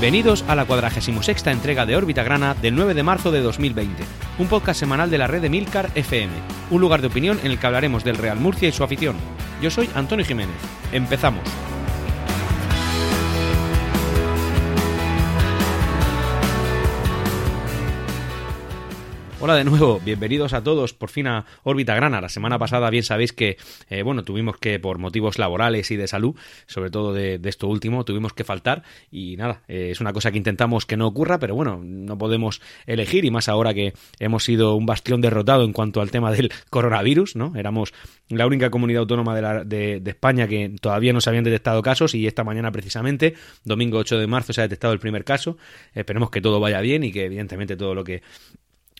Bienvenidos a la 46 entrega de Órbita Grana del 9 de marzo de 2020, un podcast semanal de la red de Milcar FM, un lugar de opinión en el que hablaremos del Real Murcia y su afición. Yo soy Antonio Jiménez. Empezamos. Hola de nuevo, bienvenidos a todos por fin a Órbita Grana. La semana pasada bien sabéis que, eh, bueno, tuvimos que por motivos laborales y de salud, sobre todo de, esto último, tuvimos que faltar y nada, eh, es una cosa que intentamos que no ocurra, pero bueno, no podemos elegir y más ahora que hemos sido un bastión derrotado en cuanto al tema del coronavirus, ¿no? Éramos la única comunidad autónoma de, de España que todavía no se habían detectado casos y esta mañana precisamente, domingo 8 de marzo, se ha detectado el primer caso. Esperemos que todo vaya bien y que evidentemente todo lo que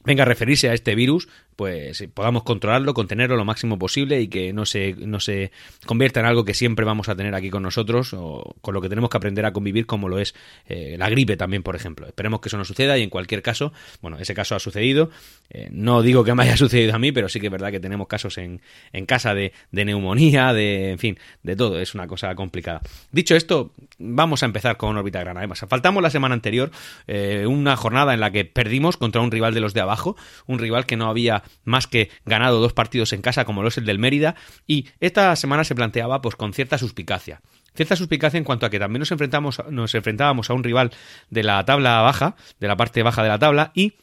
venga a referirse a este virus, pues podamos controlarlo, contenerlo lo máximo posible y que no se, no se convierta en algo que siempre vamos a tener aquí con nosotros o con lo que tenemos que aprender a convivir como lo es eh, la gripe también, por ejemplo. Esperemos que eso no suceda y en cualquier caso, bueno, ese caso ha sucedido. Eh, no digo que me haya sucedido a mí, pero sí que es verdad que tenemos casos en, en casa de, de neumonía, de, en fin, de todo. Es una cosa complicada. Dicho esto, vamos a empezar con órbita grana. Además, faltamos la semana anterior eh, una jornada en la que perdimos contra un rival de los de abajo, un rival que no había más que ganado dos partidos en casa como lo es el del Mérida y esta semana se planteaba pues con cierta suspicacia. Cierta suspicacia en cuanto a que también nos enfrentamos nos enfrentábamos a un rival de la tabla baja, de la parte baja de la tabla y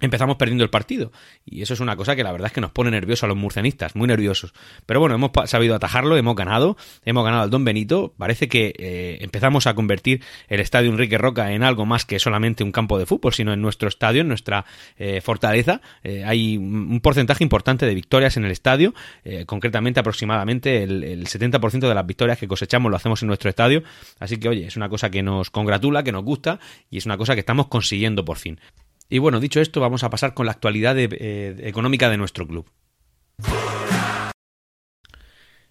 empezamos perdiendo el partido. Y eso es una cosa que la verdad es que nos pone nerviosos a los murcianistas, muy nerviosos. Pero bueno, hemos sabido atajarlo, hemos ganado, hemos ganado al Don Benito. Parece que eh, empezamos a convertir el estadio Enrique Roca en algo más que solamente un campo de fútbol, sino en nuestro estadio, en nuestra eh, fortaleza. Eh, hay un porcentaje importante de victorias en el estadio, concretamente aproximadamente el, el 70% de las victorias que cosechamos lo hacemos en nuestro estadio. Así que oye, es una cosa que nos congratula, que nos gusta y es una cosa que estamos consiguiendo por fin. Y bueno, dicho esto, vamos a pasar con la actualidad eh, económica de nuestro club.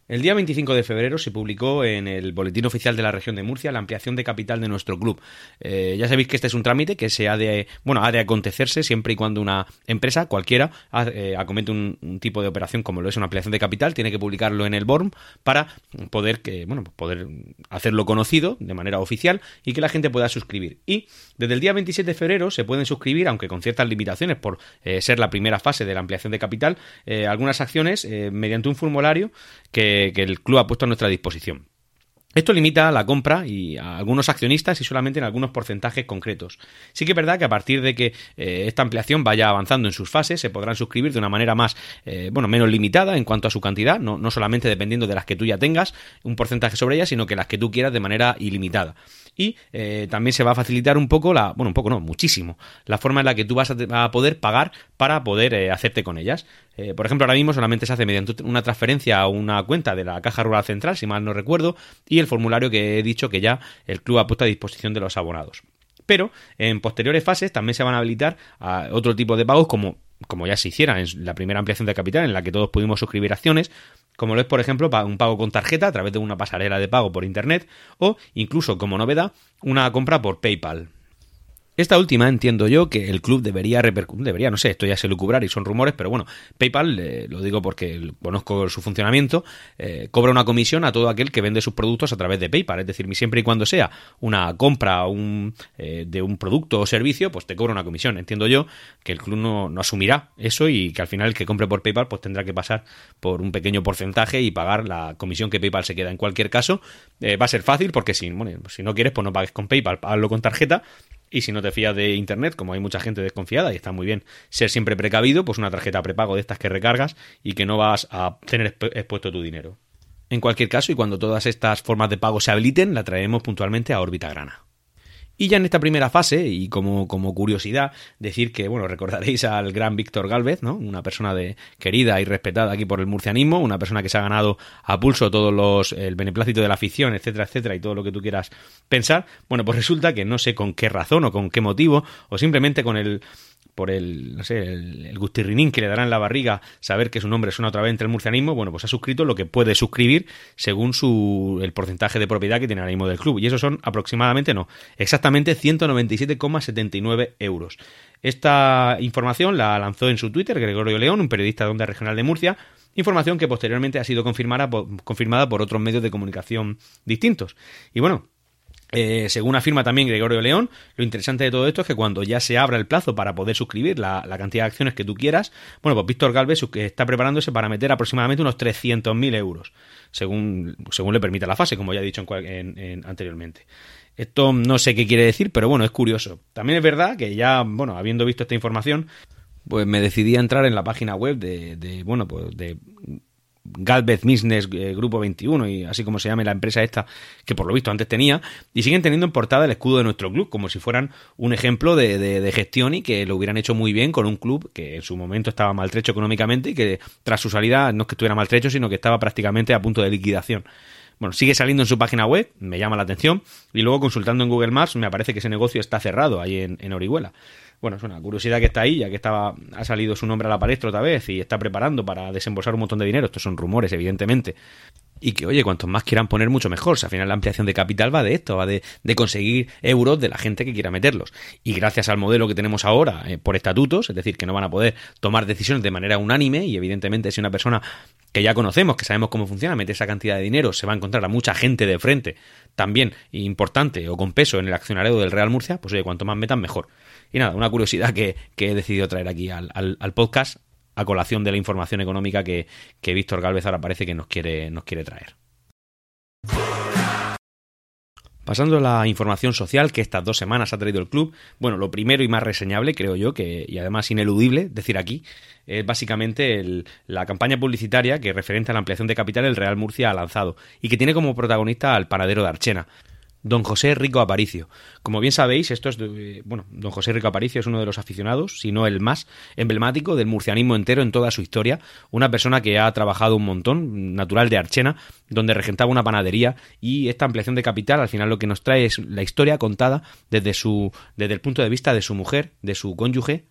El día 25 de febrero se publicó en el Boletín Oficial de la Región de Murcia la ampliación de capital de nuestro club. Eh, ya sabéis que este es un trámite que se ha de, bueno, ha de acontecerse siempre y cuando una empresa, cualquiera, eh, acomete un, tipo de operación como lo es una ampliación de capital, tiene que publicarlo en el BORM para poder, que, bueno, poder hacerlo conocido de manera oficial y que la gente pueda suscribir. Y desde el día 27 de febrero se pueden suscribir, aunque con ciertas limitaciones por eh, ser la primera fase de la ampliación de capital, algunas acciones mediante un formulario que el club ha puesto a nuestra disposición. Esto limita la compra y a algunos accionistas y solamente en algunos porcentajes concretos. Sí que es verdad que a partir de que eh, esta ampliación vaya avanzando en sus fases, se podrán suscribir de una manera más, eh, bueno, menos limitada en cuanto a su cantidad, no, no solamente dependiendo de las que tú ya tengas un porcentaje sobre ellas, sino que las que tú quieras de manera ilimitada y eh, también se va a facilitar un poco la, bueno, un poco no, muchísimo, la forma en la que tú vas a, poder pagar para poder hacerte con ellas. Eh, por ejemplo, ahora mismo solamente se hace mediante una transferencia a una cuenta de la Caja Rural Central, si mal no recuerdo, y el formulario que he dicho que ya el club ha puesto a disposición de los abonados. Pero en posteriores fases también se van a habilitar a otro tipo de pagos como como ya se hiciera en la primera ampliación de capital en la que todos pudimos suscribir acciones, como lo es, por ejemplo, un pago con tarjeta a través de una pasarela de pago por Internet o incluso, como novedad, una compra por PayPal. Esta última entiendo yo que el club debería repercutir, debería, no sé, esto ya se lucubrar y son rumores, pero bueno, PayPal, eh, lo digo porque conozco su funcionamiento, eh, cobra una comisión a todo aquel que vende sus productos a través de PayPal, es decir, siempre y cuando sea una compra un, eh, de un producto o servicio, pues te cobra una comisión. Entiendo yo que el club no, no, asumirá eso y que al final el que compre por PayPal pues tendrá que pasar por un pequeño porcentaje y pagar la comisión que PayPal se queda. En cualquier caso, va a ser fácil porque si, si no quieres, pues no pagues con PayPal, pagarlo con tarjeta y si no te fías de Internet, como hay mucha gente desconfiada y está muy bien ser siempre precavido, pues una tarjeta prepago de estas que recargas y que no vas a tener expuesto tu dinero. En cualquier caso, y cuando todas estas formas de pago se habiliten, la traemos puntualmente a órbita grana. Y ya en esta primera fase, y como, como curiosidad, decir que, bueno, recordaréis al gran Víctor Galvez, ¿no? Una persona de, querida y respetada aquí por el murcianismo, una persona que se ha ganado a pulso todos los, el beneplácito de la afición, etcétera, etcétera, y todo lo que tú quieras pensar. Bueno, pues resulta que no sé con qué razón o con qué motivo, o simplemente con el, por el, no sé, el, gustirrinín que le dará en la barriga saber que su nombre suena otra vez entre el murcianismo, bueno, pues ha suscrito lo que puede suscribir según su, el porcentaje de propiedad que tiene ahora mismo del club. Y eso son aproximadamente, no, exactamente 197,79 euros. Esta información la lanzó en su Twitter Gregorio León, un periodista de Onda Regional de Murcia, información que posteriormente ha sido confirmada confirmada por otros medios de comunicación distintos. Y bueno, Eh, según afirma también Gregorio León, lo interesante de todo esto es que cuando ya se abra el plazo para poder suscribir la, cantidad de acciones que tú quieras, bueno, pues Víctor Galvez está preparándose para meter aproximadamente unos 300.000 euros, según, según le permita la fase, como ya he dicho anteriormente. Esto no sé qué quiere decir, pero bueno, es curioso. También es verdad que ya, bueno, habiendo visto esta información, pues me decidí a entrar en la página web de, de bueno, pues de Galvez Business eh, Grupo 21 y así como se llame la empresa esta que por lo visto antes tenía y siguen teniendo en portada el escudo de nuestro club como si fueran un ejemplo de, gestión y que lo hubieran hecho muy bien con un club que en su momento estaba maltrecho económicamente y que tras su salida no es que estuviera maltrecho sino que estaba prácticamente a punto de liquidación. Bueno, sigue saliendo en su página web, me llama la atención, y luego consultando en Google Maps me aparece que ese negocio está cerrado ahí en, en Orihuela bueno, es una curiosidad que está ahí, ya que estaba, ha salido su nombre a la palestra otra vez y está preparando para desembolsar un montón de dinero. Estos son rumores, evidentemente. Y que, oye, cuantos más quieran poner, mucho mejor. al final la ampliación de capital va de esto, va de, conseguir euros de la gente que quiera meterlos. Y gracias al modelo que tenemos ahora eh, por estatutos, es decir, que no van a poder tomar decisiones de manera unánime y evidentemente si una persona que ya conocemos, que sabemos cómo funciona, mete esa cantidad de dinero, se va a encontrar a mucha gente de frente, también importante o con peso en el accionario del Real Murcia, pues oye, cuanto más metan, mejor. Y nada, una curiosidad que, he decidido traer aquí al, podcast a colación de la información económica que, que Víctor Galvez ahora parece que nos quiere, nos quiere traer. Pasando a la información social que estas dos semanas ha traído el club, bueno, lo primero y más reseñable, creo yo, que, y además ineludible decir aquí, es básicamente la campaña publicitaria que referente a la ampliación de capital el Real Murcia ha lanzado y que tiene como protagonista al panadero de Archena don José Rico Aparicio. Como bien sabéis, esto es bueno, don José Rico Aparicio es uno de los aficionados, si no el más emblemático del murcianismo entero en toda su historia, una persona que ha trabajado un montón, natural de Archena, donde regentaba una panadería y esta ampliación de capital al final lo que nos trae es la historia contada desde su desde el punto de vista de su mujer, de su cónyuge,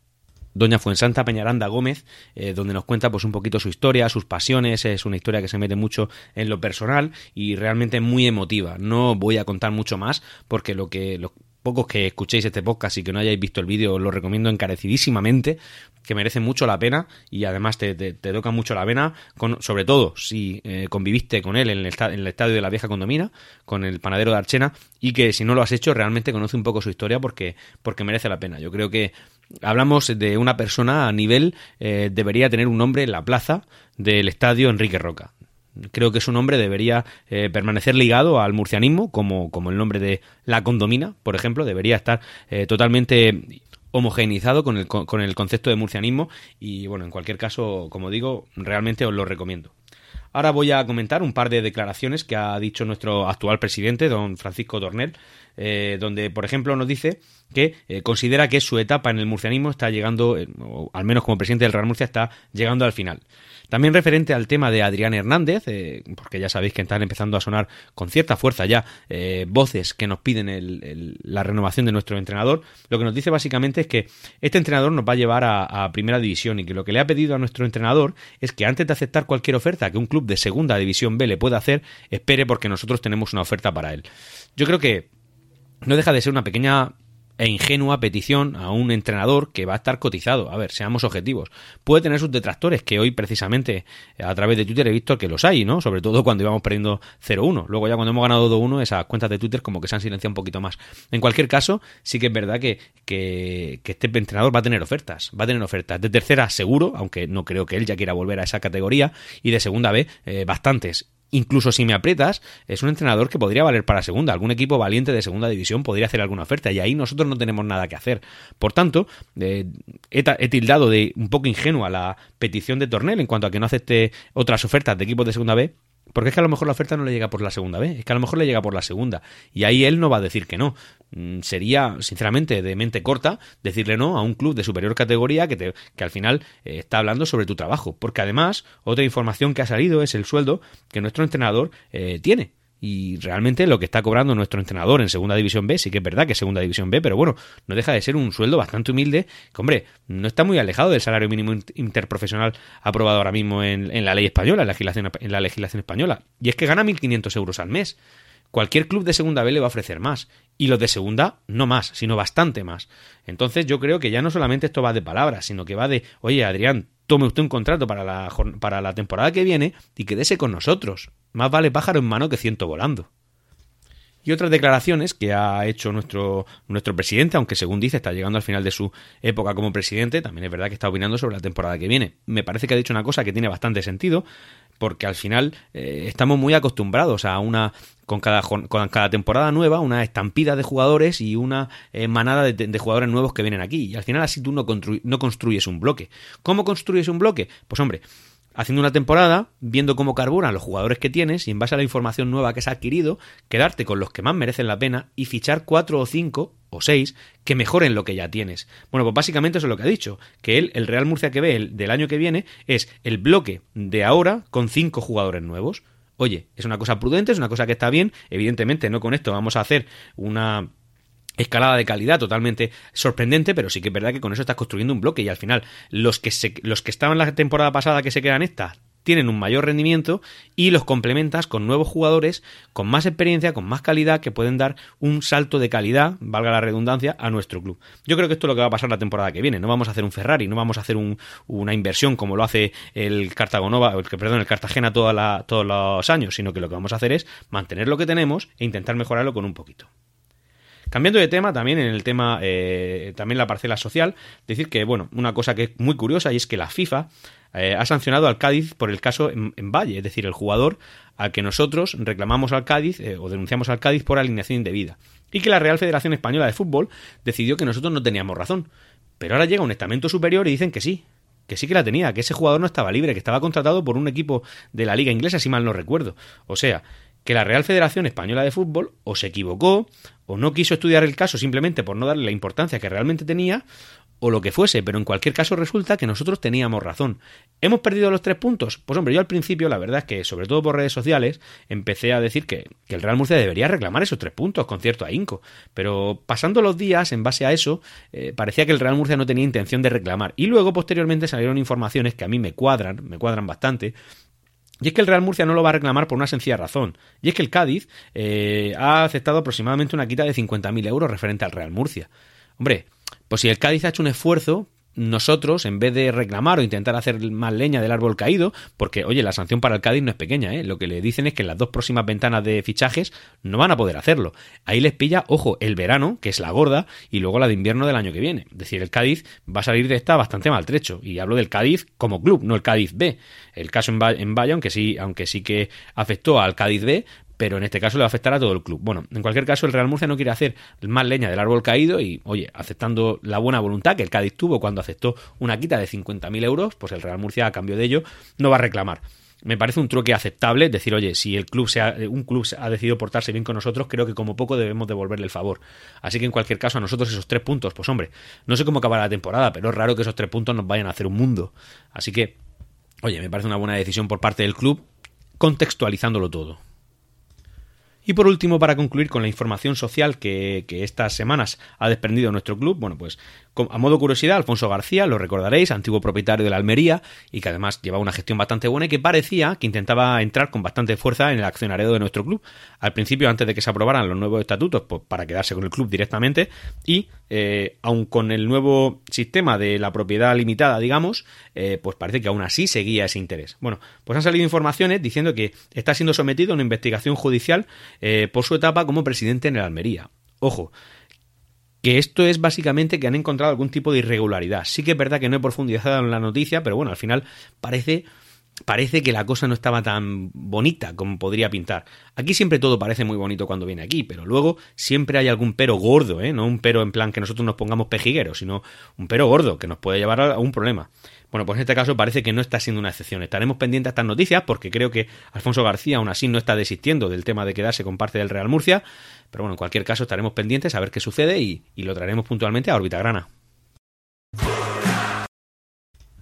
Doña Fuensanta Peñaranda Gómez, eh, donde nos cuenta pues un poquito su historia, sus pasiones, es una historia que se mete mucho en lo personal y realmente muy emotiva. No voy a contar mucho más porque lo que los pocos que escuchéis este podcast y que no hayáis visto el vídeo os lo recomiendo encarecidísimamente, que merece mucho la pena y además te, toca mucho la con, sobre todo si eh, conviviste con él en el, en estadio de la vieja condomina, con el panadero de Archena, y que si no lo has hecho realmente conoce un poco su historia porque, porque merece la pena. Yo creo que hablamos de una persona a nivel, eh, debería tener un nombre en la plaza del estadio Enrique Roca. Creo que su nombre debería eh, permanecer ligado al murcianismo, como, como, el nombre de la condomina, por ejemplo, debería estar eh, totalmente homogeneizado con el, con el concepto de murcianismo y bueno, en cualquier caso, como digo, realmente os lo recomiendo. Ahora voy a comentar un par de declaraciones que ha dicho nuestro actual presidente, don Francisco Dornel, eh, donde, por ejemplo, nos dice que eh, considera que su etapa en el murcianismo está llegando, eh, o al menos como presidente del Real Murcia, está llegando al final. También referente al tema de Adrián Hernández, porque ya sabéis que están empezando a sonar con cierta fuerza ya voces que nos piden la renovación de nuestro entrenador, lo que nos dice básicamente es que este entrenador nos va a llevar a, a, primera división y que lo que le ha pedido a nuestro entrenador es que antes de aceptar cualquier oferta que un club de segunda división B le pueda hacer, espere porque nosotros tenemos una oferta para él. Yo creo que no deja de ser una pequeña e ingenua petición a un entrenador que va a estar cotizado. A ver, seamos objetivos. Puede tener sus detractores, que hoy precisamente a través de Twitter he visto que los hay, ¿no? Sobre todo cuando íbamos perdiendo 0-1. Luego ya cuando hemos ganado 2-1, esas cuentas de Twitter como que se han silenciado un poquito más. En cualquier caso, sí que es verdad que, que, este entrenador va a tener ofertas. Va a tener ofertas. De tercera, seguro, aunque no creo que él ya quiera volver a esa categoría. Y de segunda B, eh, bastantes incluso si me aprietas, es un entrenador que podría valer para segunda. Algún equipo valiente de segunda división podría hacer alguna oferta y ahí nosotros no tenemos nada que hacer. Por tanto, eh, he, tildado de un poco ingenua la petición de Tornel en cuanto a que no acepte otras ofertas de equipos de segunda B, porque es que a lo mejor la oferta no le llega por la segunda vez, es que a lo mejor le llega por la segunda. Y ahí él no va a decir que no. Mm, sería, sinceramente, de mente corta decirle no a un club de superior categoría que, te, que al final eh, está hablando sobre tu trabajo. Porque además, otra información que ha salido es el sueldo que nuestro entrenador eh, tiene y realmente lo que está cobrando nuestro entrenador en Segunda División B, sí que es verdad que es Segunda División B, pero bueno, no deja de ser un sueldo bastante humilde, hombre, no está muy alejado del salario mínimo interprofesional aprobado ahora mismo en, la ley española, en la, legislación, en la legislación española. Y es que gana 1.500 euros al mes. Cualquier club de Segunda B le va a ofrecer más. Y los de Segunda, no más, sino bastante más. Entonces yo creo que ya no solamente esto va de palabras, sino que va de, oye Adrián, tome usted un contrato para la, para la temporada que viene y quédese con nosotros. Más vale pájaro en mano que ciento volando. y otras declaraciones que ha hecho nuestro, nuestro presidente, aunque según dice está llegando al final de su época como presidente, también es verdad que está opinando sobre la temporada que viene. Me parece que ha dicho una cosa que tiene bastante sentido, porque al final eh, estamos muy acostumbrados a una con cada, con cada temporada nueva, una estampida de jugadores y una eh, manada de, jugadores nuevos que vienen aquí. Y al final así tú no, no construyes un bloque. ¿Cómo construyes un bloque? Pues hombre, haciendo una temporada, viendo cómo carburan los jugadores que tienes y en base a la información nueva que has adquirido, quedarte con los que más merecen la pena y fichar cuatro o cinco o seis que mejoren lo que ya tienes. Bueno, pues básicamente eso es lo que ha dicho, que el Real Murcia que ve el del año que viene es el bloque de ahora con cinco jugadores nuevos. Oye, es una cosa prudente, es una cosa que está bien, evidentemente no con esto vamos a hacer una escalada de calidad totalmente sorprendente, pero sí que es verdad que con eso estás construyendo un bloque y al final los que, se, los que estaban la temporada pasada que se quedan esta tienen un mayor rendimiento y los complementas con nuevos jugadores con más experiencia, con más calidad, que pueden dar un salto de calidad, valga la redundancia, a nuestro club. Yo creo que esto es lo que va a pasar la temporada que viene. No vamos a hacer un Ferrari, no vamos a hacer una inversión como lo hace el Cartagonova, perdón, el Cartagena todos los años, sino que lo que vamos a hacer es mantener lo que tenemos e intentar mejorarlo con un poquito. Cambiando de tema, también en el tema, eh, también la parcela social, decir que, bueno, una cosa que es muy curiosa y es que la FIFA eh, ha sancionado al Cádiz por el caso en, Valle, es decir, el jugador al que nosotros reclamamos al Cádiz eh, o denunciamos al Cádiz por alineación indebida. Y que la Real Federación Española de Fútbol decidió que nosotros no teníamos razón. Pero ahora llega un estamento superior y dicen que sí, que sí que la tenía, que ese jugador no estaba libre, que estaba contratado por un equipo de la liga inglesa, si mal no recuerdo. O sea, que la Real Federación Española de Fútbol o se equivocó, o no quiso estudiar el caso simplemente por no darle la importancia que realmente tenía, o lo que fuese, pero en cualquier caso resulta que nosotros teníamos razón. ¿Hemos perdido los tres puntos? Pues hombre, yo al principio la verdad es que, sobre todo por redes sociales, empecé a decir que, el Real Murcia debería reclamar esos tres puntos con cierto ahínco, pero pasando los días, en base a eso, eh, parecía que el Real Murcia no tenía intención de reclamar. Y luego, posteriormente, salieron informaciones que a mí me cuadran, me cuadran bastante, y es que el Real Murcia no lo va a reclamar por una sencilla razón. Y es que el Cádiz eh, ha aceptado aproximadamente una quita de 50.000 euros referente al Real Murcia. Hombre, pues si el Cádiz ha hecho un esfuerzo, nosotros, en vez de reclamar o intentar hacer más leña del árbol caído, porque, oye, la sanción para el Cádiz no es pequeña, ¿eh? Lo que le dicen es que en las dos próximas ventanas de fichajes no van a poder hacerlo. Ahí les pilla, ojo, el verano, que es la gorda, y luego la de invierno del año que viene. Es decir, el Cádiz va a salir de esta bastante maltrecho. Y hablo del Cádiz como club, no el Cádiz B. El caso en Valle, aunque sí, aunque sí que afectó al Cádiz B, pero en este caso le va a afectar a todo el club. Bueno, en cualquier caso, el Real Murcia no quiere hacer más leña del árbol caído y, oye, aceptando la buena voluntad que el Cádiz tuvo cuando aceptó una quita de 50.000 euros, pues el Real Murcia, a cambio de ello, no va a reclamar. Me parece un truque aceptable, decir, oye, si el club se ha, un club ha decidido portarse bien con nosotros, creo que como poco debemos devolverle el favor. Así que en cualquier caso, a nosotros esos tres puntos, pues hombre, no sé cómo acabará la temporada, pero es raro que esos tres puntos nos vayan a hacer un mundo. Así que, oye, me parece una buena decisión por parte del club, contextualizándolo todo. Y por último, para concluir con la información social que, estas semanas ha desprendido nuestro club, bueno, pues a modo curiosidad, Alfonso García, lo recordaréis, antiguo propietario de la Almería y que además llevaba una gestión bastante buena y que parecía que intentaba entrar con bastante fuerza en el accionariado de nuestro club. Al principio, antes de que se aprobaran los nuevos estatutos, pues para quedarse con el club directamente y, eh, aun con el nuevo sistema de la propiedad limitada, digamos, eh, pues parece que aún así seguía ese interés. Bueno, pues han salido informaciones diciendo que está siendo sometido a una investigación judicial eh, por su etapa como presidente en el Almería. Ojo, que esto es básicamente que han encontrado algún tipo de irregularidad. Sí que es verdad que no he profundizado en la noticia, pero bueno, al final parece parece que la cosa no estaba tan bonita como podría pintar. Aquí siempre todo parece muy bonito cuando viene aquí, pero luego siempre hay algún pero gordo, ¿eh? No un pero en plan que nosotros nos pongamos pejigueros, sino un pero gordo que nos puede llevar a un problema. Bueno, pues en este caso parece que no está siendo una excepción. Estaremos pendientes a estas noticias porque creo que Alfonso García aún así no está desistiendo del tema de quedarse con parte del Real Murcia. Pero bueno, en cualquier caso estaremos pendientes a ver qué sucede y, y lo traeremos puntualmente a órbita grana.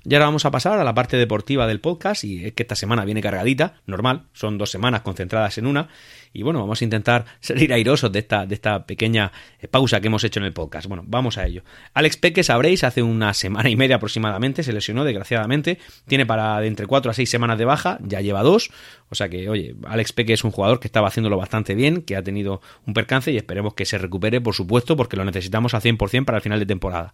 Y ahora vamos a pasar a la parte deportiva del podcast y es que esta semana viene cargadita, normal, son dos semanas concentradas en una y bueno, vamos a intentar salir airosos de esta, de esta pequeña eh, pausa que hemos hecho en el podcast. Bueno, vamos a ello. Alex Peque, sabréis, hace una semana y media aproximadamente se lesionó desgraciadamente, tiene para de entre cuatro a seis semanas de baja, ya lleva dos, o sea que, oye, Alex Peque es un jugador que estaba haciéndolo bastante bien, que ha tenido un percance y esperemos que se recupere, por supuesto, porque lo necesitamos al 100% para el final de temporada.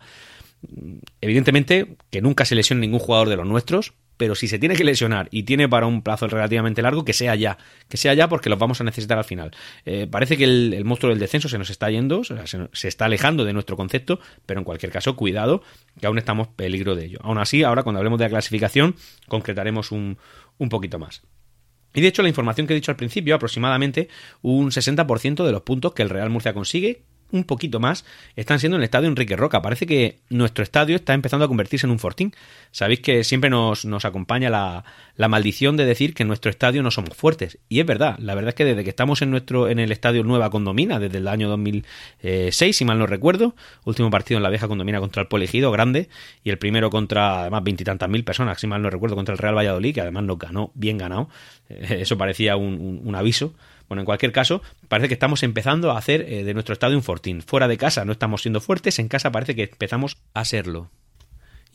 Evidentemente, que nunca se lesione ningún jugador de los nuestros, pero si se tiene que lesionar y tiene para un plazo relativamente largo, que sea ya, que sea ya porque los vamos a necesitar al final. Eh, parece que el, monstruo del descenso se nos está yendo, se, se, está alejando de nuestro concepto, pero en cualquier caso, cuidado, que aún estamos peligro de ello. Aún así, ahora cuando hablemos de la clasificación, concretaremos un, un poquito más. Y de hecho, la información que he dicho al principio, aproximadamente un 60% de los puntos que el Real Murcia consigue un poquito más, están siendo en el estadio Enrique Roca. Parece que nuestro estadio está empezando a convertirse en un fortín. Sabéis que siempre nos, nos acompaña la, la, maldición de decir que en nuestro estadio no somos fuertes. Y es verdad, la verdad es que desde que estamos en nuestro en el estadio Nueva Condomina, desde el año 2006, si mal no recuerdo, último partido en la vieja Condomina contra el Polegido, grande, y el primero contra, además, veintitantas mil personas, si mal no recuerdo, contra el Real Valladolid, que además nos ganó, bien ganado. Eh, eso parecía un, un aviso bueno, en cualquier caso, parece que estamos empezando a hacer eh, de nuestro estadio un fortín. Fuera de casa no estamos siendo fuertes, en casa parece que empezamos a serlo.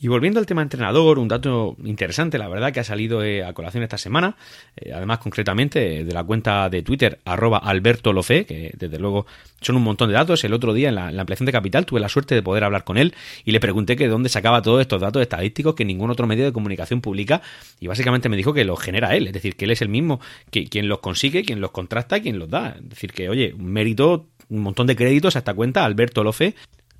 Y volviendo al tema entrenador, un dato interesante, la verdad, que ha salido eh, a colación esta semana, eh, además concretamente de la cuenta de Twitter, arroba Alberto Lofe, que desde luego son un montón de datos. El otro día en la, ampliación de Capital tuve la suerte de poder hablar con él y le pregunté que de dónde sacaba todos estos datos estadísticos que ningún otro medio de comunicación publica y básicamente me dijo que los genera él, es decir, que él es el mismo que quien los consigue, quien los contrasta, quien los da. Es decir, que oye, un mérito, un montón de créditos a esta cuenta, Alberto Lofe,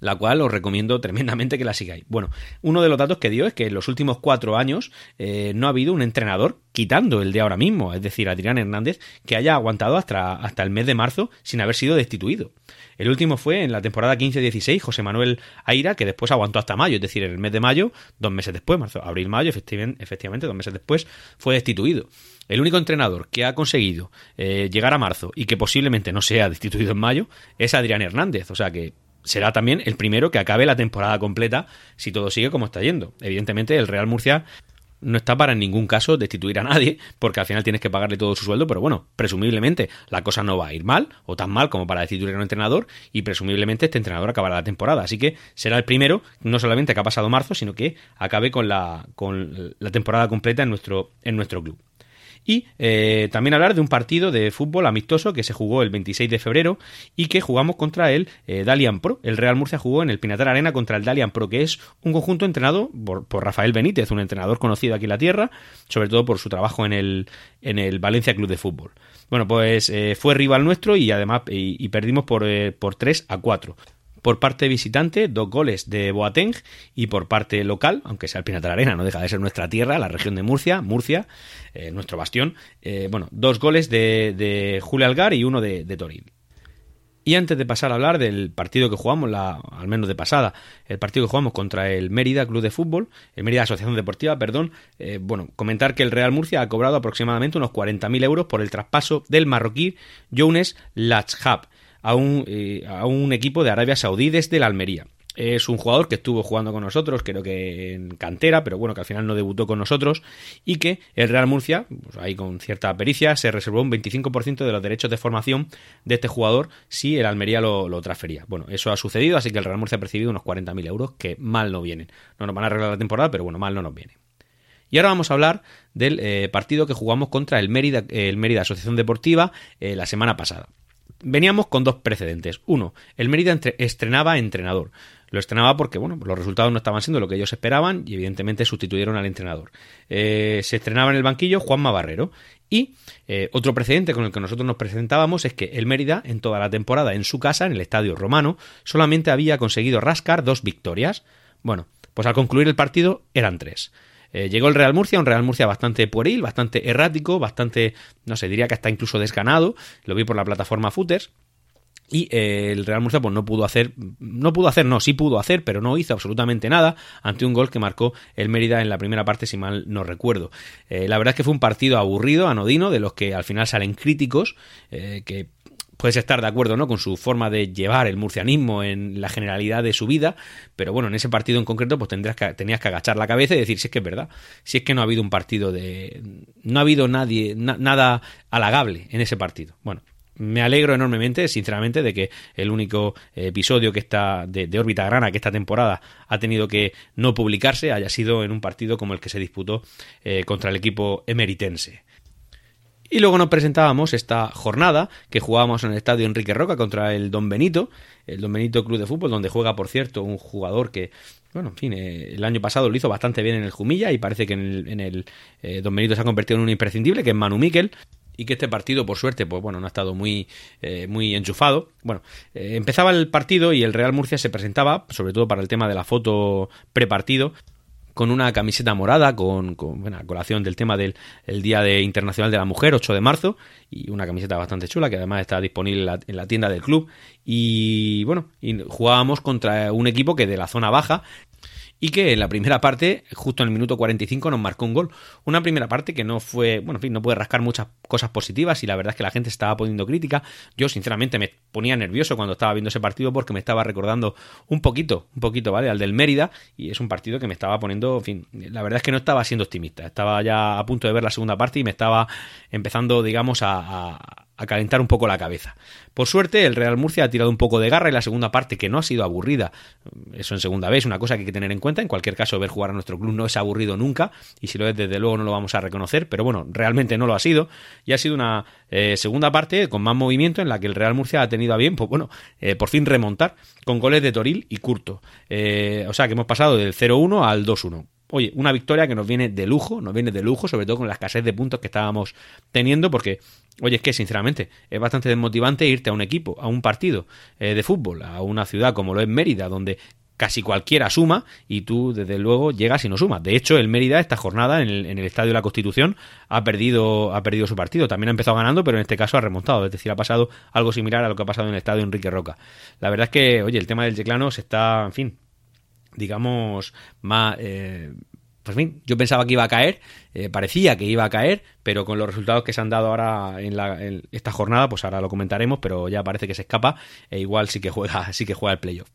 la cual os recomiendo tremendamente que la sigáis. Bueno, uno de los datos que dio es que en los últimos cuatro años eh, no ha habido un entrenador, quitando el de ahora mismo, es decir, Adrián Hernández, que haya aguantado hasta, hasta el mes de marzo sin haber sido destituido. El último fue en la temporada 15-16, José Manuel Aira, que después aguantó hasta mayo, es decir, en el mes de mayo, dos meses después, marzo, abril, mayo, efectivamente, dos meses después, fue destituido. El único entrenador que ha conseguido eh, llegar a marzo y que posiblemente no sea destituido en mayo es Adrián Hernández. O sea que será también el primero que acabe la temporada completa si todo sigue como está yendo. Evidentemente, el Real Murcia no está para en ningún caso destituir a nadie, porque al final tienes que pagarle todo su sueldo, pero bueno, presumiblemente la cosa no va a ir mal, o tan mal como para destituir a un entrenador, y presumiblemente este entrenador acabará la temporada. Así que será el primero, no solamente que ha pasado marzo, sino que acabe con la, con la temporada completa en nuestro, en nuestro club. Y eh, también hablar de un partido de fútbol amistoso que se jugó el 26 de febrero y que jugamos contra el eh, Dalian Pro. El Real Murcia jugó en el Pinatar Arena contra el Dalian Pro, que es un conjunto entrenado por, Rafael Benítez, un entrenador conocido aquí en la tierra, sobre todo por su trabajo en el, en el Valencia Club de Fútbol. Bueno, pues eh, fue rival nuestro y además y, perdimos por, por 3 a 4 por parte visitante, dos goles de Boateng y por parte local, aunque sea el Pinatar Arena, no deja de ser nuestra tierra, la región de Murcia, Murcia, eh, nuestro bastión, eh, bueno, dos goles de, de Julio Algar y uno de, de Toril. Y antes de pasar a hablar del partido que jugamos, la, al menos de pasada, el partido que jugamos contra el Mérida Club de Fútbol, el Mérida Asociación Deportiva, perdón, eh, bueno, comentar que el Real Murcia ha cobrado aproximadamente unos 40.000 euros por el traspaso del marroquí Younes Lachhab, a un, eh, a un equipo de Arabia Saudí desde la Almería. Es un jugador que estuvo jugando con nosotros, creo que en cantera, pero bueno, que al final no debutó con nosotros y que el Real Murcia, pues ahí con cierta pericia, se reservó un 25% de los derechos de formación de este jugador si el Almería lo, lo, transfería. Bueno, eso ha sucedido, así que el Real Murcia ha percibido unos 40.000 euros que mal no vienen. No nos van a arreglar la temporada, pero bueno, mal no nos viene. Y ahora vamos a hablar del eh, partido que jugamos contra el Mérida, el Mérida Asociación Deportiva eh, la semana pasada veníamos con dos precedentes. Uno, el Mérida estrenaba entrenador. Lo estrenaba porque, bueno, los resultados no estaban siendo lo que ellos esperaban y evidentemente sustituyeron al entrenador. Eh, se estrenaba en el banquillo Juanma Barrero. Y eh, otro precedente con el que nosotros nos presentábamos es que el Mérida, en toda la temporada en su casa, en el Estadio Romano, solamente había conseguido rascar dos victorias. Bueno, pues al concluir el partido eran tres. Eh, llegó el Real Murcia, un Real Murcia bastante pueril, bastante errático, bastante, no sé, diría que hasta incluso desganado. Lo vi por la plataforma Footers. Y eh, el Real Murcia pues no pudo hacer, no pudo hacer, no, sí pudo hacer, pero no hizo absolutamente nada ante un gol que marcó el Mérida en la primera parte, si mal no recuerdo. Eh, la verdad es que fue un partido aburrido, anodino, de los que al final salen críticos, que puedes estar de acuerdo ¿no? con su forma de llevar el murcianismo en la generalidad de su vida, pero bueno, en ese partido en concreto pues tendrías que, tenías que agachar la cabeza y decir si es que es verdad, si es que no ha habido un partido de... no ha habido nadie, nada halagable en ese partido. Bueno, me alegro enormemente, sinceramente, de que el único episodio que está de, de, órbita grana que esta temporada ha tenido que no publicarse haya sido en un partido como el que se disputó eh, contra el equipo emeritense. Y luego nos presentábamos esta jornada que jugábamos en el estadio Enrique Roca contra el Don Benito, el Don Benito Club de Fútbol, donde juega, por cierto, un jugador que, bueno, en fin, eh, el año pasado lo hizo bastante bien en el Jumilla y parece que en el, eh, Don Benito se ha convertido en un imprescindible, que es Manu Miquel y que este partido, por suerte, pues bueno, no ha estado muy, eh, muy enchufado. Bueno, empezaba el partido y el Real Murcia se presentaba, sobre todo para el tema de la foto prepartido, con una camiseta morada, con, con bueno, colación del tema del Día de Internacional de la Mujer, 8 de marzo, y una camiseta bastante chula que además está disponible en la, tienda del club. Y bueno, y jugábamos contra un equipo que de la zona baja y que en la primera parte, justo en el minuto 45, nos marcó un gol. Una primera parte que no fue, bueno, en fin, no puede rascar muchas cosas positivas y la verdad es que la gente estaba poniendo crítica. Yo, sinceramente, me ponía nervioso cuando estaba viendo ese partido porque me estaba recordando un poquito, un poquito, ¿vale? Al del Mérida y es un partido que me estaba poniendo, en fin, la verdad es que no estaba siendo optimista. Estaba ya a punto de ver la segunda parte y me estaba empezando, digamos, a a calentar un poco la cabeza. Por suerte, el Real Murcia ha tirado un poco de garra y la segunda parte, que no ha sido aburrida, eso en segunda vez, una cosa que hay que tener en cuenta. En cualquier caso, ver jugar a nuestro club no es aburrido nunca, y si lo es, desde luego no lo vamos a reconocer, pero bueno, realmente no lo ha sido. Y ha sido una eh, segunda parte con más movimiento en la que el Real Murcia ha tenido a bien, pues bueno, eh, por fin remontar con goles de Toril y Curto. Eh, o sea que hemos pasado del 0-1 al 2-1 oye, una victoria que nos viene de lujo, nos viene de lujo, sobre todo con la escasez de puntos que estábamos teniendo, porque, oye, es que sinceramente es bastante desmotivante irte a un equipo, a un partido eh, de fútbol, a una ciudad como lo es Mérida, donde casi cualquiera suma y tú desde luego llegas y no sumas. De hecho, el Mérida esta jornada en el, Estadio de la Constitución ha perdido, ha perdido su partido. También ha empezado ganando, pero en este caso ha remontado. Es decir, ha pasado algo similar a lo que ha pasado en el Estadio Enrique Roca. La verdad es que, oye, el tema del Yeclano se está, en fin, digamos, más... Eh, pues bien, yo pensaba que iba a caer, eh, parecía que iba a caer, pero con los resultados que se han dado ahora en, la, esta jornada, pues ahora lo comentaremos, pero ya parece que se escapa e igual sí que juega, sí que juega el playoff.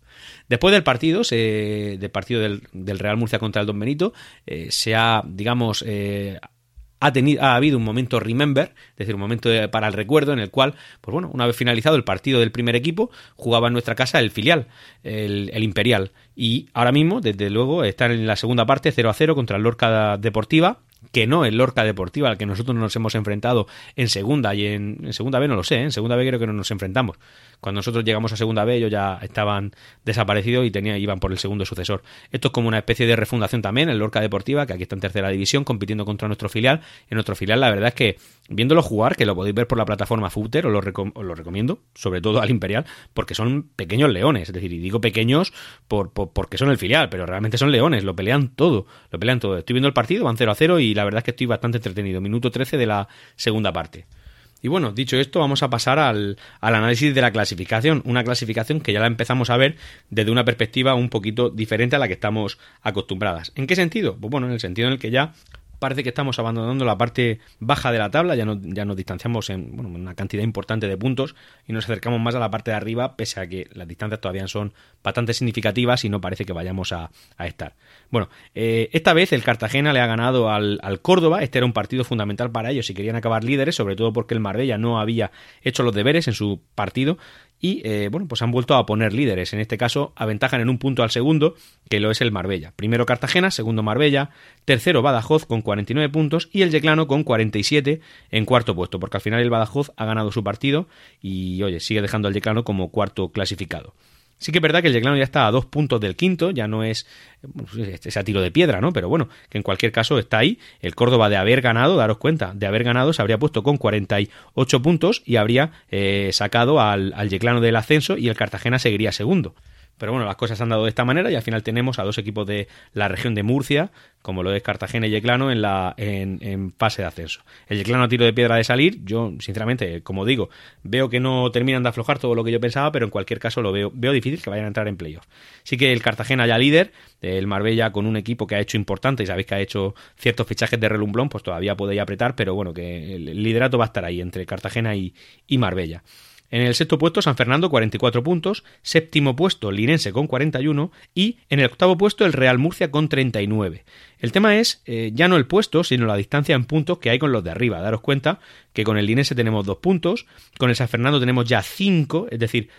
Después del partido, del partido del, Real Murcia contra el Don Benito, eh, se ha, digamos, ha, tenido, ha habido un momento remember, es decir, un momento para el recuerdo en el cual, pues bueno, una vez finalizado el partido del primer equipo, jugaba en nuestra casa el filial, el, el Imperial. Y ahora mismo, desde luego, están en la segunda parte 0 a 0 contra el Lorca Deportiva que no el Lorca Deportiva al que nosotros nos hemos enfrentado en segunda y en, segunda B no lo sé, ¿eh? en segunda B creo que no nos enfrentamos. Cuando nosotros llegamos a segunda B ellos ya estaban desaparecidos y tenía, iban por el segundo sucesor. Esto es como una especie de refundación también, el Lorca Deportiva, que aquí está en tercera división compitiendo contra nuestro filial. En nuestro filial la verdad es que viéndolo jugar, que lo podéis ver por la plataforma Footer, os lo, lo recomiendo, sobre todo al Imperial, porque son pequeños leones, es decir, y digo pequeños por, porque son el filial, pero realmente son leones, lo pelean todo, lo pelean todo. Estoy viendo el partido, van 0 a 0 y la verdad es que estoy bastante entretenido. Minuto 13 de la segunda parte. Y bueno, dicho esto, vamos a pasar al, al, análisis de la clasificación. Una clasificación que ya la empezamos a ver desde una perspectiva un poquito diferente a la que estamos acostumbradas. ¿En qué sentido? Pues bueno, en el sentido en el que ya parece que estamos abandonando la parte baja de la tabla, ya, no, ya nos distanciamos en bueno, una cantidad importante de puntos y nos acercamos más a la parte de arriba, pese a que las distancias todavía son bastante significativas y no parece que vayamos a, estar. Bueno, eh, esta vez el Cartagena le ha ganado al, al, Córdoba, este era un partido fundamental para ellos si querían acabar líderes, sobre todo porque el Marbella no había hecho los deberes en su partido y eh, bueno, pues han vuelto a poner líderes. En este caso, aventajan en un punto al segundo, que lo es el Marbella. Primero Cartagena, segundo Marbella, tercero Badajoz con 49 puntos y el Yeclano con 47 en cuarto puesto, porque al final el Badajoz ha ganado su partido y oye, sigue dejando al Yeclano como cuarto clasificado. Sí que es verdad que el Yeclano ya está a dos puntos del quinto, ya no es ese tiro de piedra, ¿no? Pero bueno, que en cualquier caso está ahí. El Córdoba de haber ganado, daros cuenta, de haber ganado se habría puesto con 48 puntos y habría eh, sacado al, al Yeclano del ascenso y el Cartagena seguiría segundo. Pero bueno, las cosas han dado de esta manera y al final tenemos a dos equipos de la región de Murcia, como lo es Cartagena y Yeclano, en, la, en, fase de ascenso. El Yeclano a tiro de piedra de salir, yo sinceramente, como digo, veo que no terminan de aflojar todo lo que yo pensaba, pero en cualquier caso lo veo, veo difícil que vayan a entrar en playoff. Sí que el Cartagena ya líder, el Marbella con un equipo que ha hecho importante y sabéis que ha hecho ciertos fichajes de relumblón, pues todavía podéis apretar, pero bueno, que el liderato va a estar ahí entre Cartagena y, y Marbella. En el sexto puesto San Fernando 44 puntos, séptimo puesto Linense con 41 y en el octavo puesto el Real Murcia con 39. El tema es eh, ya no el puesto, sino la distancia en puntos que hay con los de arriba. Daros cuenta que con el Linense tenemos dos puntos, con el San Fernando tenemos ya cinco, es decir,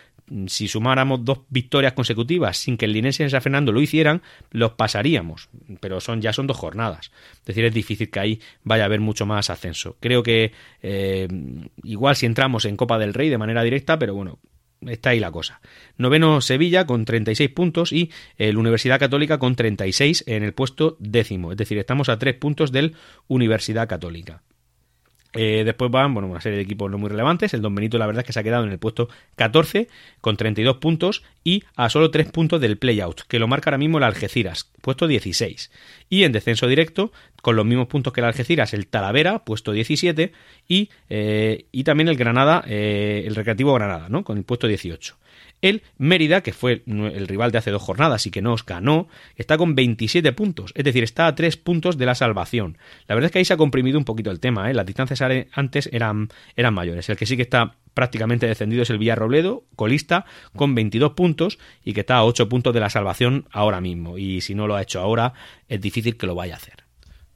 si sumáramos dos victorias consecutivas sin que el Linense y San Fernando lo hicieran, los pasaríamos, pero son ya son dos jornadas. Es decir, es difícil que ahí vaya a haber mucho más ascenso. Creo que eh, igual si entramos en Copa del Rey de manera directa, pero bueno, está ahí la cosa. Noveno Sevilla con 36 puntos y el Universidad Católica con 36 en el puesto décimo. Es decir, estamos a tres puntos del Universidad Católica. Eh, después van bueno, una serie de equipos no muy relevantes. El Don Benito, la verdad es que se ha quedado en el puesto 14 con 32 puntos y a solo 3 puntos del playout, que lo marca ahora mismo el Algeciras, puesto 16. Y en descenso directo, con los mismos puntos que el Algeciras, el Talavera, puesto 17. Y, eh, y también el Granada, eh, el Recreativo Granada, ¿no? con el puesto 18. El Mérida, que fue el rival de hace dos jornadas y que nos ganó, está con 27 puntos, es decir, está a 3 puntos de la salvación. La verdad es que ahí se ha comprimido un poquito el tema, ¿eh? las distancias antes eran, eran mayores. El que sí que está prácticamente descendido es el Villarrobledo, colista, con 22 puntos y que está a 8 puntos de la salvación ahora mismo. Y si no lo ha hecho ahora, es difícil que lo vaya a hacer.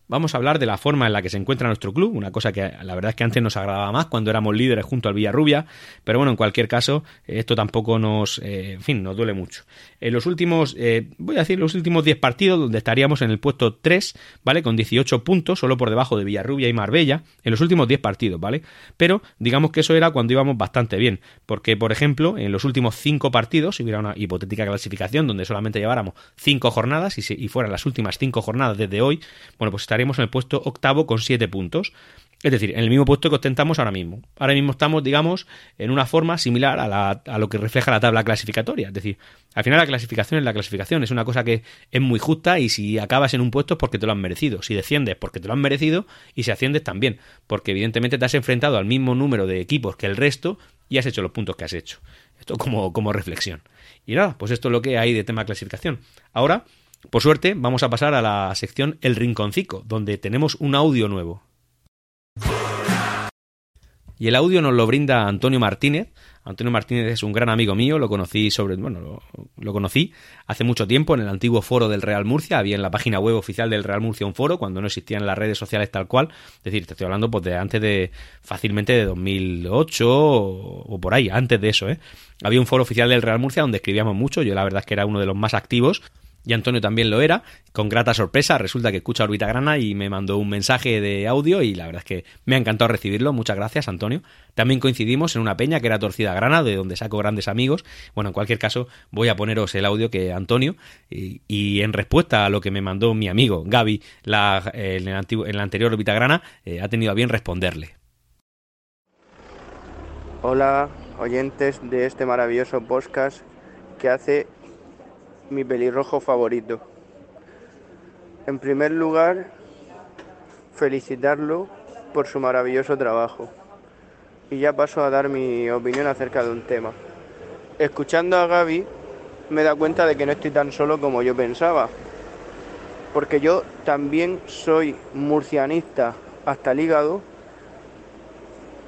Vamos a hablar de la forma en la que se encuentra nuestro club, una cosa que la verdad es que antes nos agradaba más cuando éramos líderes junto al Villarrubia, pero bueno, en cualquier caso, esto tampoco nos, eh, en fin, nos duele mucho. En los últimos, eh, voy a decir, los últimos 10 partidos, donde estaríamos en el puesto 3, ¿vale? Con 18 puntos, solo por debajo de Villarrubia y Marbella, en los últimos 10 partidos, ¿vale? Pero digamos que eso era cuando íbamos bastante bien, porque, por ejemplo, en los últimos 5 partidos, si hubiera una hipotética clasificación donde solamente lleváramos 5 jornadas y, y fueran las últimas 5 jornadas desde hoy, bueno, pues estaremos en el puesto octavo con 7 puntos. Es decir, en el mismo puesto que ostentamos ahora mismo. Ahora mismo estamos, digamos, en una forma similar a, lo que refleja la tabla clasificatoria. Es decir, al final la clasificación es la clasificación, es una cosa que es muy justa y si acabas en un puesto es porque te lo han merecido. Si desciendes porque te lo han merecido y si asciendes también, porque evidentemente te has enfrentado al mismo número de equipos que el resto y has hecho los puntos que has hecho. Esto como, como reflexión. Y nada, pues esto es lo que hay de tema clasificación. Ahora por suerte, vamos a pasar a la sección El Rinconcico, donde tenemos un audio nuevo. Y el audio nos lo brinda Antonio Martínez. Antonio Martínez es un gran amigo mío, lo conocí sobre, bueno, lo, conocí hace mucho tiempo en el antiguo foro del Real Murcia, había en la página web oficial del Real Murcia un foro cuando no existían las redes sociales tal cual, es decir, te estoy hablando pues de antes de fácilmente de 2008 o, o por ahí, antes de eso, ¿eh? Había un foro oficial del Real Murcia donde escribíamos mucho, yo la verdad es que era uno de los más activos y Antonio también lo era. Con grata sorpresa, resulta que escucha Orbita Grana y me mandó un mensaje de audio y la verdad es que me ha encantado recibirlo. Muchas gracias, Antonio. También coincidimos en una peña que era Torcida Grana, de donde saco grandes amigos. Bueno, en cualquier caso, voy a poneros el audio que Antonio, y, en respuesta a lo que me mandó mi amigo Gaby la, en, el en, la anterior Orbita Grana, eh, ha tenido a bien responderle. Hola, oyentes de este maravilloso podcast que hace mi pelirrojo favorito. En primer lugar, felicitarlo por su maravilloso trabajo. Y ya paso a dar mi opinión acerca de un tema. Escuchando a Gaby, me da cuenta de que no estoy tan solo como yo pensaba. Porque yo también soy murcianista hasta el hígado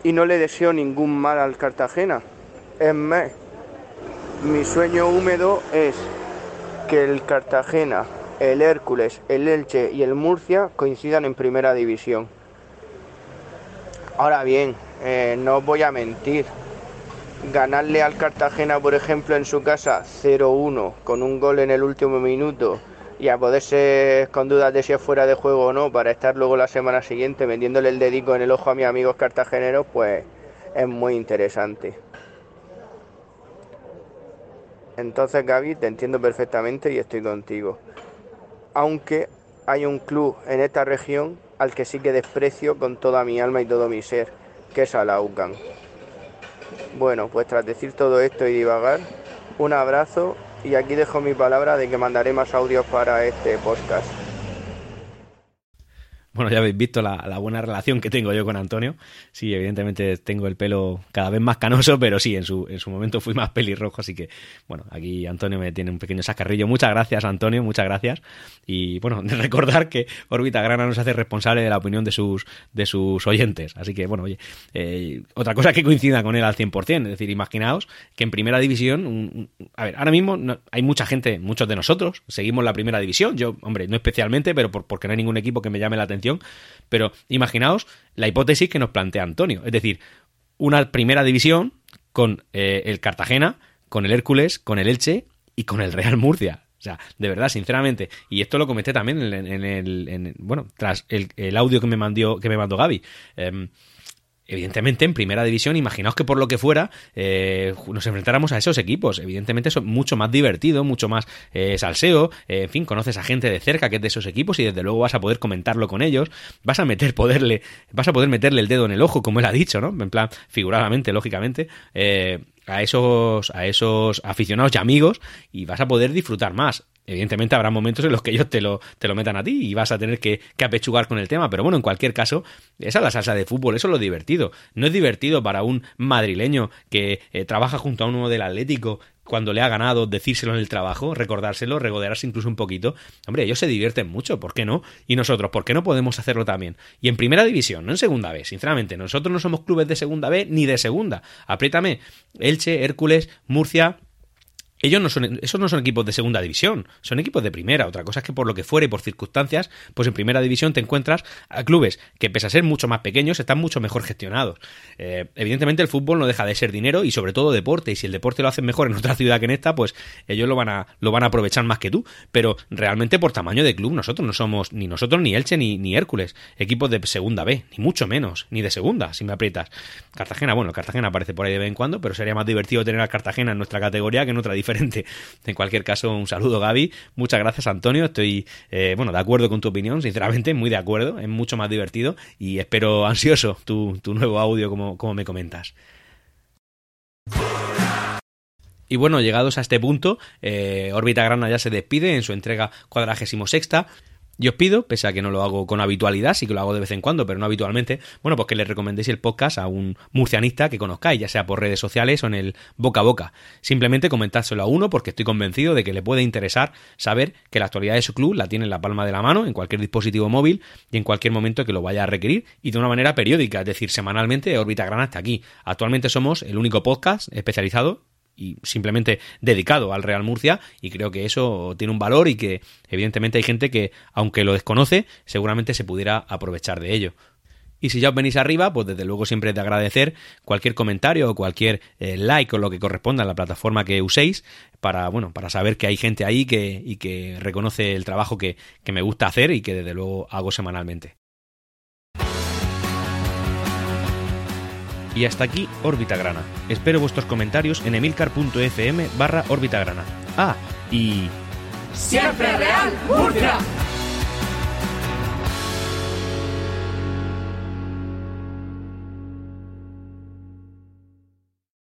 y no le deseo ningún mal al Cartagena. Es más, mi sueño húmedo es que el Cartagena, el Hércules, el Elche y el Murcia coincidan en primera división. Ahora bien, eh, no os voy a mentir. Ganarle al Cartagena, por ejemplo, en su casa 0-1 con un gol en el último minuto y a poderse con dudas de si es fuera de juego o no para estar luego la semana siguiente vendiéndole el dedico en el ojo a mis amigos cartageneros, pues es muy interesante. Entonces, Gaby, te entiendo perfectamente y estoy contigo. Aunque hay un club en esta región al que sí que desprecio con toda mi alma y todo mi ser, que es Alaucan. Bueno, pues tras decir todo esto y divagar, un abrazo y aquí dejo mi palabra de que mandaré más audios para este podcast. Bueno, ya habéis visto la, buena relación que tengo yo con Antonio. Sí, evidentemente tengo el pelo cada vez más canoso, pero sí, en su, en su momento fui más pelirrojo, así que, bueno, aquí Antonio me tiene un pequeño sacarrillo. Muchas gracias, Antonio, muchas gracias. Y bueno, recordar que Órbita Grana nos hace responsable de la opinión de sus, de sus oyentes. Así que, bueno, oye, eh, otra cosa que coincida con él al 100%, es decir, imaginaos que en primera división, a ver, ahora mismo hay mucha gente, muchos de nosotros, seguimos la primera división. Yo, hombre, no especialmente, pero porque no hay ningún equipo que me llame la atención pero imaginaos la hipótesis que nos plantea Antonio, es decir, una primera división con eh, el Cartagena con el Hércules, con el Elche y con el Real Murcia. O sea, de verdad, sinceramente. Y esto lo comenté también en, el. bueno, tras el, audio que me mandó, que me mandó Gaby. Em, evidentemente en primera división, imaginaos que por lo que fuera eh, nos enfrentáramos a esos equipos. Evidentemente es mucho más divertido, mucho más eh, salseo, eh, en fin, conoces a gente de cerca que es de esos equipos y desde luego vas a poder comentarlo con ellos, vas a meter poderle, vas a poder meterle el dedo en el ojo, como él ha dicho, ¿no? En plan, figuradamente, lógicamente, a esos, a esos aficionados y amigos y vas a poder disfrutar más. Evidentemente habrá momentos en los que ellos te lo, te lo metan a ti y vas a tener que, apechugar con el tema, pero bueno, en cualquier caso, esa es la salsa de fútbol, eso es lo divertido. No es divertido para un madrileño que eh, trabaja junto a uno del Atlético cuando le ha ganado, decírselo en el trabajo, recordárselo, regodearse incluso un poquito. Hombre, ellos se divierten mucho, ¿por qué no? Y nosotros, ¿por qué no podemos hacerlo también? Y en primera división, no en segunda B, sinceramente, nosotros no somos clubes de segunda B ni de segunda. Apriétame, Elche, Hércules, Murcia, ellos no son, esos no son equipos de segunda división, son equipos de primera. Otra cosa es que por lo que fuere por circunstancias, pues en primera división te encuentras a clubes que, pese a ser mucho más pequeños, están mucho mejor gestionados. Eh, evidentemente, el fútbol no deja de ser dinero y sobre todo deporte. Y si el deporte lo hacen mejor en otra ciudad que en esta, pues ellos lo van a, lo van a aprovechar más que tú. Pero realmente, por tamaño de club, nosotros no somos ni nosotros, ni Elche, ni, ni Hércules, equipos de segunda B, ni mucho menos, ni de segunda, si me aprietas. Cartagena, bueno, Cartagena aparece por ahí de vez en cuando, pero sería más divertido tener a Cartagena en nuestra categoría que en otra diferente en cualquier caso, un saludo, Gaby. Muchas gracias, Antonio. Estoy, eh, bueno, de acuerdo con tu opinión, sinceramente, muy de acuerdo. Es mucho más divertido y espero ansioso tu, nuevo audio, como, como me comentas. Y bueno, llegados a este punto, eh, Órbita Grana ya se despide en su entrega cuadragésimo sexta. Y os pido, pese a que no lo hago con habitualidad, sí que lo hago de vez en cuando, pero no habitualmente, bueno, pues que le recomendéis el podcast a un murcianista que conozcáis, ya sea por redes sociales o en el boca a boca. Simplemente comentárselo a uno porque estoy convencido de que le puede interesar saber que la actualidad de su club la tiene en la palma de la mano, en cualquier dispositivo móvil y en cualquier momento que lo vaya a requerir y de una manera periódica, es decir, semanalmente Órbita Grana hasta aquí. Actualmente somos el único podcast especializado y simplemente dedicado al Real Murcia y creo que eso tiene un valor y que evidentemente hay gente que aunque lo desconoce seguramente se pudiera aprovechar de ello. Y si ya os venís arriba, pues desde luego siempre de agradecer cualquier comentario o cualquier eh, like o lo que corresponda a la plataforma que uséis para, bueno, para saber que hay gente ahí que, y que reconoce el trabajo que, que me gusta hacer y que desde luego hago semanalmente. Y hasta aquí Órbita Grana. Espero vuestros comentarios en emilcar.fm barra Órbita Grana. Ah, y... ¡Siempre Real Murcia!